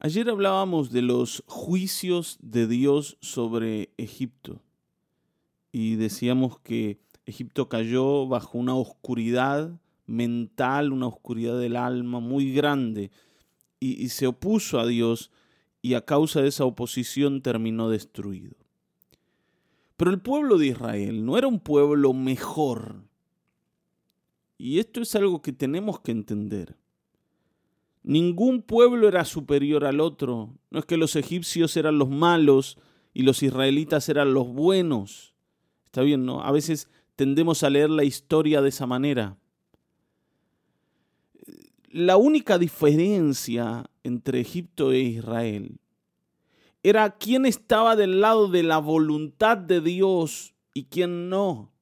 Ayer hablábamos de los juicios de Dios sobre Egipto y decíamos que Egipto cayó bajo una oscuridad mental, una oscuridad del alma muy grande y, se opuso a Dios y a causa de esa oposición terminó destruido. Pero el pueblo de Israel no era un pueblo mejor. Y esto es algo que tenemos que entender. Ningún pueblo era superior al otro. No es que los egipcios eran los malos y los israelitas eran los buenos. Está bien, ¿no? A veces tendemos a leer la historia de esa manera. La única diferencia entre Egipto e Israel era quién estaba del lado de la voluntad de Dios y quién no.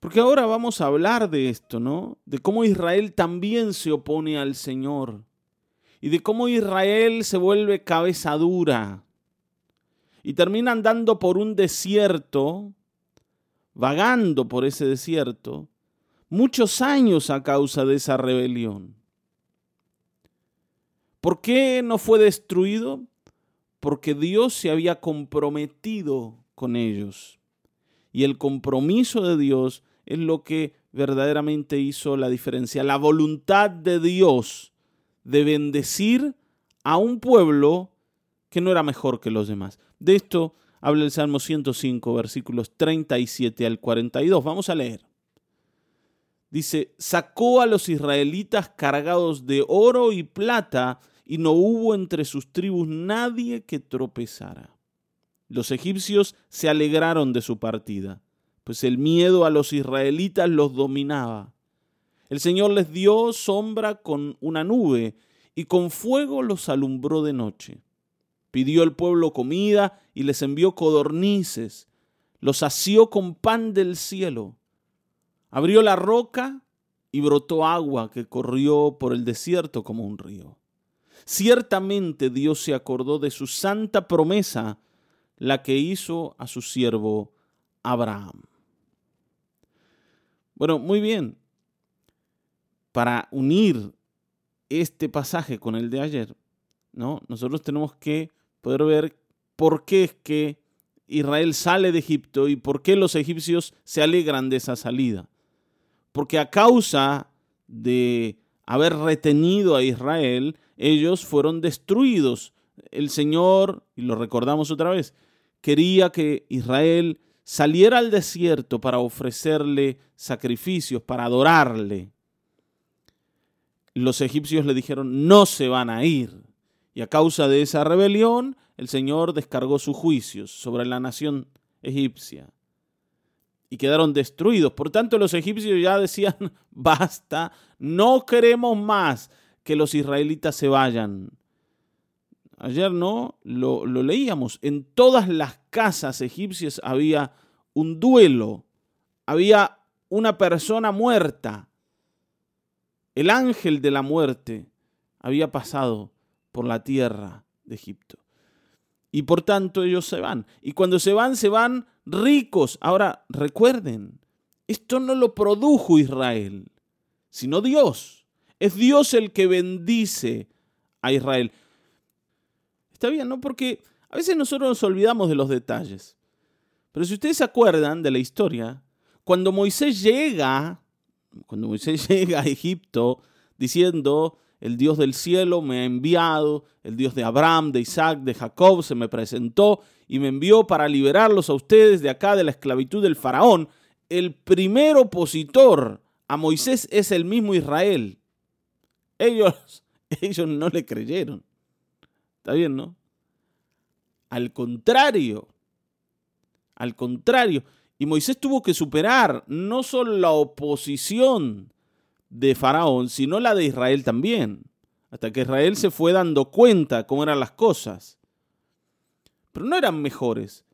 Porque ahora vamos a hablar de esto, ¿no? De cómo Israel también se opone al Señor. Y de cómo Israel se vuelve cabeza dura. Y termina andando por un desierto, vagando por ese desierto, muchos años a causa de esa rebelión. ¿Por qué no fue destruido? Porque Dios se había comprometido con ellos. Y el compromiso de Dios es lo que verdaderamente hizo la diferencia. La voluntad de Dios de bendecir a un pueblo que no era mejor que los demás. De esto habla el Salmo 105, versículos 37 al 42. Vamos a leer. Dice, sacó a los israelitas cargados de oro y plata, y no hubo entre sus tribus nadie que tropezara. Los egipcios se alegraron de su partida pues el miedo a los israelitas los dominaba. El Señor les dio sombra con una nube y con fuego los alumbró de noche. Pidió al pueblo comida y les envió codornices, los asió con pan del cielo. Abrió la roca y brotó agua que corrió por el desierto como un río. Ciertamente Dios se acordó de su santa promesa, la que hizo a su siervo Abraham. Bueno, muy bien. Para unir este pasaje con el de ayer, ¿no? Nosotros tenemos que poder ver por qué es que Israel sale de Egipto y por qué los egipcios se alegran de esa salida. Porque a causa de haber retenido a Israel, ellos fueron destruidos. El Señor, y lo recordamos otra vez, quería que Israel saliera al desierto para ofrecerle sacrificios, para adorarle, los egipcios le dijeron, no se van a ir. Y a causa de esa rebelión, el Señor descargó sus juicios sobre la nación egipcia. Y quedaron destruidos. Por tanto, los egipcios ya decían, basta, no queremos más que los israelitas se vayan. Ayer no, lo, leíamos. En todas las casas egipcias había un duelo, había una persona muerta. El ángel de la muerte había pasado por la tierra de Egipto. Y por tanto ellos se van. Y cuando se van, se van ricos. Ahora, recuerden, esto no lo produjo Israel, sino Dios. Es Dios el que bendice a Israel. Está bien, ¿no? Porque a veces nosotros nos olvidamos de los detalles. Pero si ustedes se acuerdan de la historia, cuando Moisés llega, cuando Moisés llega a Egipto diciendo, el Dios del cielo me ha enviado, el Dios de Abraham, de Isaac, de Jacob se me presentó y me envió para liberarlos a ustedes de acá de la esclavitud del faraón, el primer opositor a Moisés es el mismo Israel. Ellos, ellos no le creyeron. Está bien, ¿no? Al contrario, al contrario, y Moisés tuvo que superar no solo la oposición de Faraón, sino la de Israel también, hasta que Israel se fue dando cuenta cómo eran las cosas. Pero no eran mejores.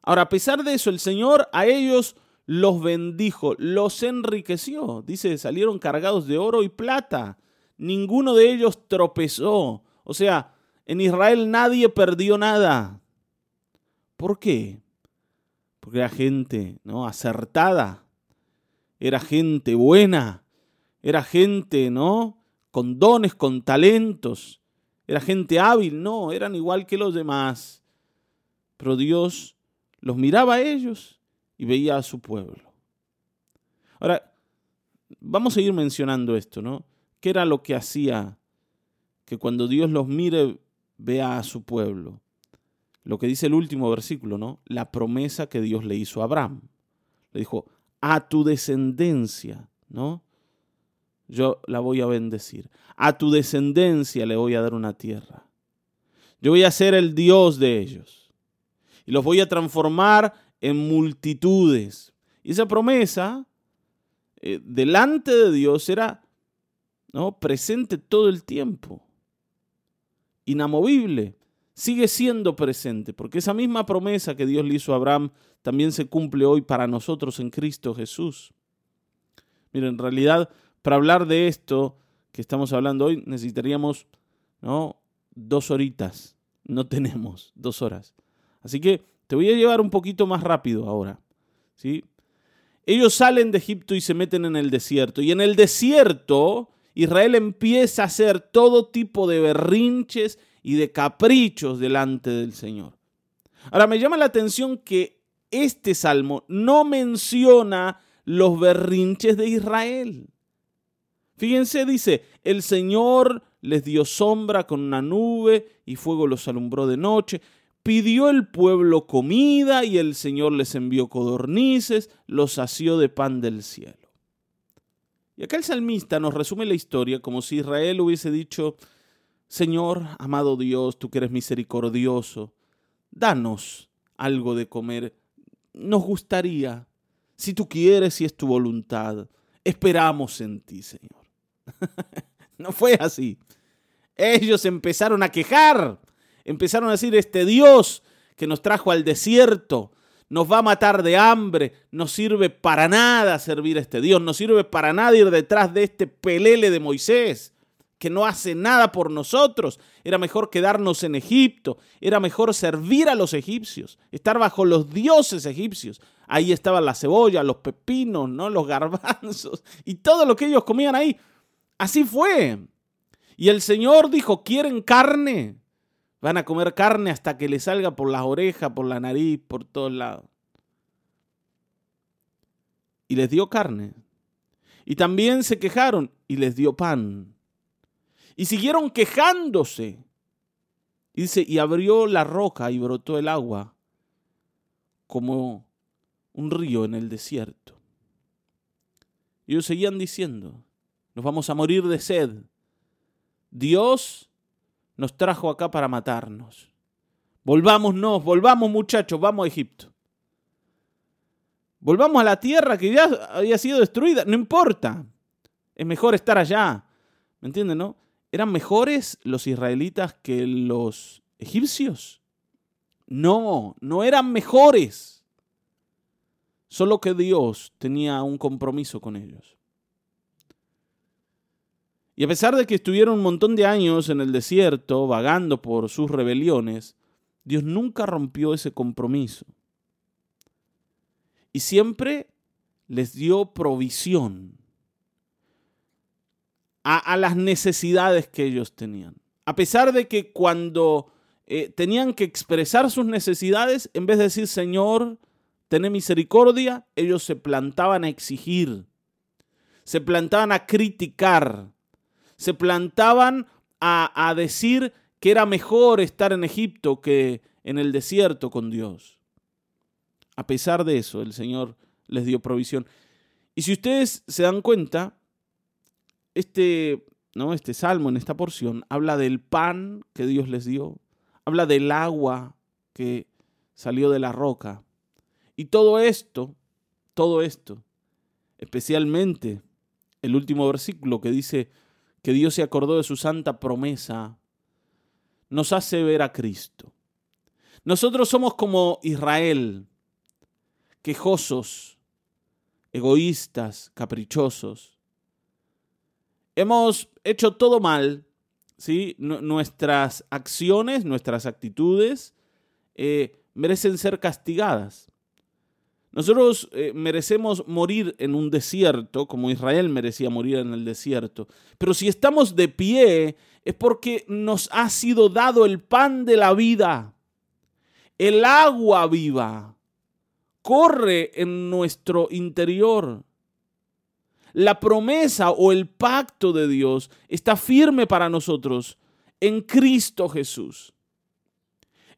Ahora, a pesar de eso, el Señor a ellos los bendijo, los enriqueció. Dice, salieron cargados de oro y plata. Ninguno de ellos tropezó. O sea, en Israel nadie perdió nada. ¿Por qué? Porque era gente ¿no? acertada, era gente buena, era gente ¿no? con dones, con talentos. era gente hábil, no, eran igual que los demás. Pero Dios los miraba a ellos y veía a su pueblo. Ahora, vamos a ir mencionando esto, ¿no? ¿Qué era lo que hacía que cuando Dios los mire vea a su pueblo? Lo que dice el último versículo, ¿no? La promesa que Dios le hizo a Abraham. Le dijo, a tu descendencia, ¿no? Yo la voy a bendecir. A tu descendencia le voy a dar una tierra. Yo voy a ser el Dios de ellos. Y los voy a transformar en multitudes. Y esa promesa eh, delante de Dios era ¿no? presente todo el tiempo. Inamovible. Sigue siendo presente, porque esa misma promesa que Dios le hizo a Abraham también se cumple hoy para nosotros en Cristo Jesús. Miren, en realidad, para hablar de esto que estamos hablando hoy, necesitaríamos ¿no? dos horitas. No tenemos dos horas. Así que te voy a llevar un poquito más rápido ahora. ¿sí? Ellos salen de Egipto y se meten en el desierto. Y en el desierto Israel empieza a hacer todo tipo de berrinches y de caprichos delante del Señor. Ahora me llama la atención que este salmo no menciona los berrinches de Israel. Fíjense, dice, el Señor les dio sombra con una nube y fuego los alumbró de noche. Pidió el pueblo comida y el Señor les envió codornices, los sació de pan del cielo. Y acá el salmista nos resume la historia como si Israel hubiese dicho, Señor, amado Dios, tú que eres misericordioso, danos algo de comer. Nos gustaría, si tú quieres y es tu voluntad, esperamos en ti, Señor. no fue así. Ellos empezaron a quejar Empezaron a decir, este Dios que nos trajo al desierto, nos va a matar de hambre, no sirve para nada servir a este Dios, no sirve para nada ir detrás de este pelele de Moisés, que no hace nada por nosotros. Era mejor quedarnos en Egipto, era mejor servir a los egipcios, estar bajo los dioses egipcios. Ahí estaban la cebolla, los pepinos, ¿no? los garbanzos y todo lo que ellos comían ahí. Así fue. Y el Señor dijo, ¿quieren carne? Van a comer carne hasta que le salga por las orejas, por la nariz, por todos lados. Y les dio carne. Y también se quejaron y les dio pan. Y siguieron quejándose. Y dice, y abrió la roca y brotó el agua como un río en el desierto. Y ellos seguían diciendo, nos vamos a morir de sed. Dios nos trajo acá para matarnos. Volvámonos, volvamos muchachos, vamos a Egipto. Volvamos a la tierra que ya había sido destruida, no importa. Es mejor estar allá. ¿Me entienden, no? ¿Eran mejores los israelitas que los egipcios? No, no eran mejores. Solo que Dios tenía un compromiso con ellos. Y a pesar de que estuvieron un montón de años en el desierto, vagando por sus rebeliones, Dios nunca rompió ese compromiso. Y siempre les dio provisión a, las necesidades que ellos tenían. A pesar de que cuando eh, tenían que expresar sus necesidades, en vez de decir, Señor, ten misericordia, ellos se plantaban a exigir, se plantaban a criticar, se plantaban a, decir que era mejor estar en Egipto que en el desierto con Dios. A pesar de eso, el Señor les dio provisión. Y si ustedes se dan cuenta, este, ¿no? este salmo en esta porción habla del pan que Dios les dio, habla del agua que salió de la roca. Y todo esto, todo esto, especialmente el último versículo que dice, que Dios se acordó de su santa promesa, nos hace ver a Cristo. Nosotros somos como Israel, quejosos, egoístas, caprichosos. Hemos hecho todo mal, ¿sí? nuestras acciones, nuestras actitudes eh, merecen ser castigadas. Nosotros eh, merecemos morir en un desierto, como Israel merecía morir en el desierto. Pero si estamos de pie, es porque nos ha sido dado el pan de la vida, el agua viva. Corre en nuestro interior. La promesa o el pacto de Dios está firme para nosotros en Cristo Jesús.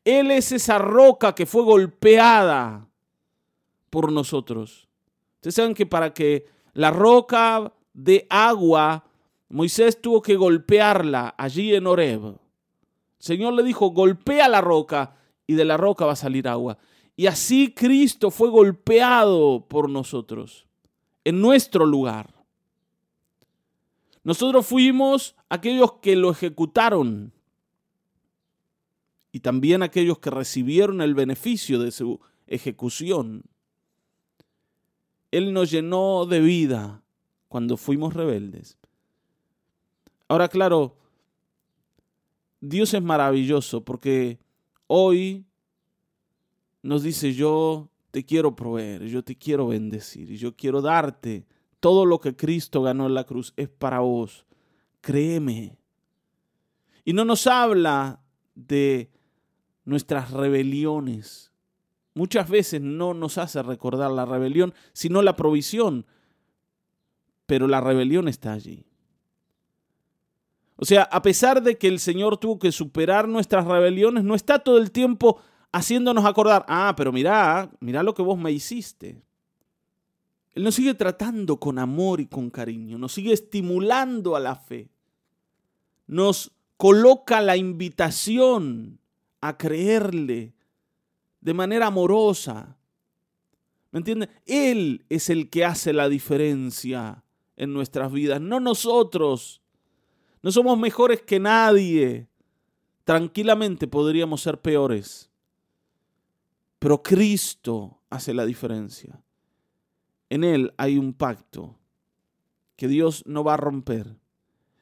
Él es esa roca que fue golpeada por nosotros. Ustedes saben que para que la roca de agua, Moisés tuvo que golpearla allí en Horeb. El Señor le dijo, golpea la roca y de la roca va a salir agua. Y así Cristo fue golpeado por nosotros, en nuestro lugar. Nosotros fuimos aquellos que lo ejecutaron y también aquellos que recibieron el beneficio de su ejecución. Él nos llenó de vida cuando fuimos rebeldes. Ahora, claro, Dios es maravilloso porque hoy nos dice, yo te quiero proveer, yo te quiero bendecir, yo quiero darte todo lo que Cristo ganó en la cruz, es para vos. Créeme. Y no nos habla de nuestras rebeliones, muchas veces no nos hace recordar la rebelión, sino la provisión. Pero la rebelión está allí. O sea, a pesar de que el Señor tuvo que superar nuestras rebeliones, no está todo el tiempo haciéndonos acordar, ah, pero mira, mira lo que vos me hiciste. Él nos sigue tratando con amor y con cariño, nos sigue estimulando a la fe, nos coloca la invitación a creerle, de manera amorosa. ¿Me entienden? Él es el que hace la diferencia en nuestras vidas, no nosotros. No somos mejores que nadie. Tranquilamente podríamos ser peores. Pero Cristo hace la diferencia. En Él hay un pacto que Dios no va a romper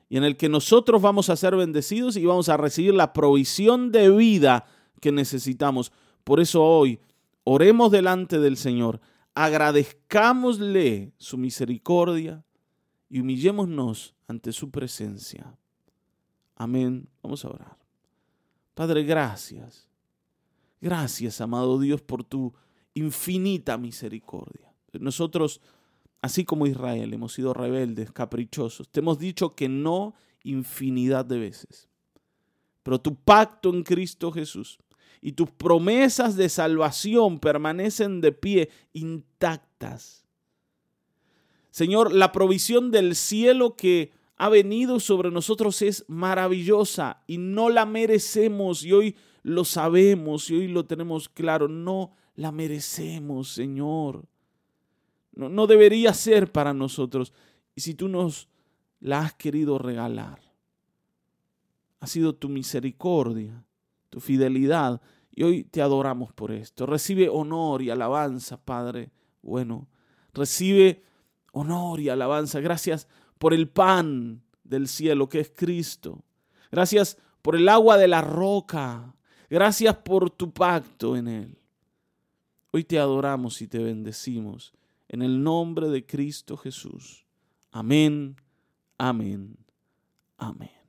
y en el que nosotros vamos a ser bendecidos y vamos a recibir la provisión de vida que necesitamos. Por eso hoy oremos delante del Señor, agradezcámosle su misericordia y humillémonos ante su presencia. Amén. Vamos a orar. Padre, gracias. Gracias, amado Dios, por tu infinita misericordia. Nosotros, así como Israel, hemos sido rebeldes, caprichosos. Te hemos dicho que no infinidad de veces. Pero tu pacto en Cristo Jesús y tus promesas de salvación permanecen de pie intactas. Señor, la provisión del cielo que ha venido sobre nosotros es maravillosa y no la merecemos y hoy lo sabemos y hoy lo tenemos claro, no la merecemos, Señor. No, no debería ser para nosotros. Y si tú nos la has querido regalar, ha sido tu misericordia, tu fidelidad y hoy te adoramos por esto. Recibe honor y alabanza, Padre. Bueno, recibe honor y alabanza. Gracias por el pan del cielo que es Cristo. Gracias por el agua de la roca. Gracias por tu pacto en él. Hoy te adoramos y te bendecimos en el nombre de Cristo Jesús. Amén, amén, amén.